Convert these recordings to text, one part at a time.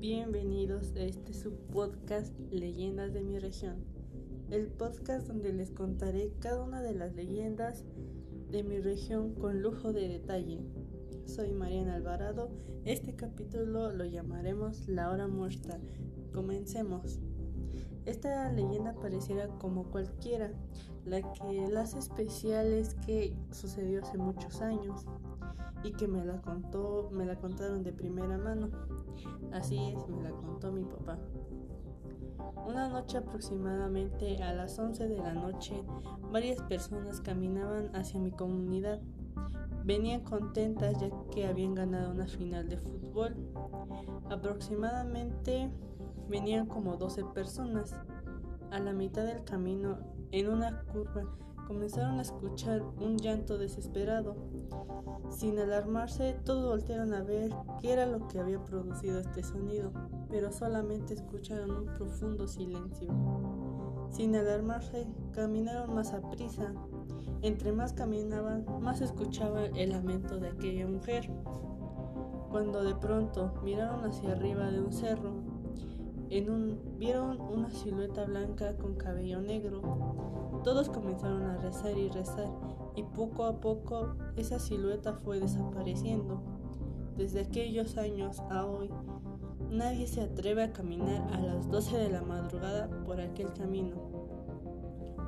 Bienvenidos a este subpodcast Leyendas de mi región, el podcast donde les contaré cada una de las leyendas de mi región con lujo de detalle. Soy Mariana Alvarado, este capítulo lo llamaremos La Hora Muerta. Comencemos. Esta leyenda pareciera como cualquiera, la que la hace especial es que sucedió hace muchos años y que me la contó, me la contaron de primera mano. Así es, me la contó mi papá. Una noche aproximadamente a las 11 de la noche, varias personas caminaban hacia mi comunidad. Venían contentas ya que habían ganado una final de fútbol. Aproximadamente venían como 12 personas. A la mitad del camino, en una curva, comenzaron a escuchar un llanto desesperado. Sin alarmarse, todos voltearon a ver qué era lo que había producido este sonido, pero solamente escucharon un profundo silencio. Sin alarmarse, caminaron más a prisa. Entre más caminaban, más escuchaban el lamento de aquella mujer. Cuando de pronto miraron hacia arriba de un cerro, en un, vieron una silueta blanca con cabello negro todos comenzaron a rezar y rezar y poco a poco esa silueta fue desapareciendo. Desde aquellos años a hoy, nadie se atreve a caminar a las 12 de la madrugada por aquel camino.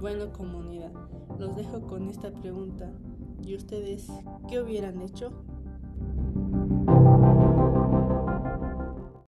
Bueno comunidad, los dejo con esta pregunta. ¿Y ustedes qué hubieran hecho?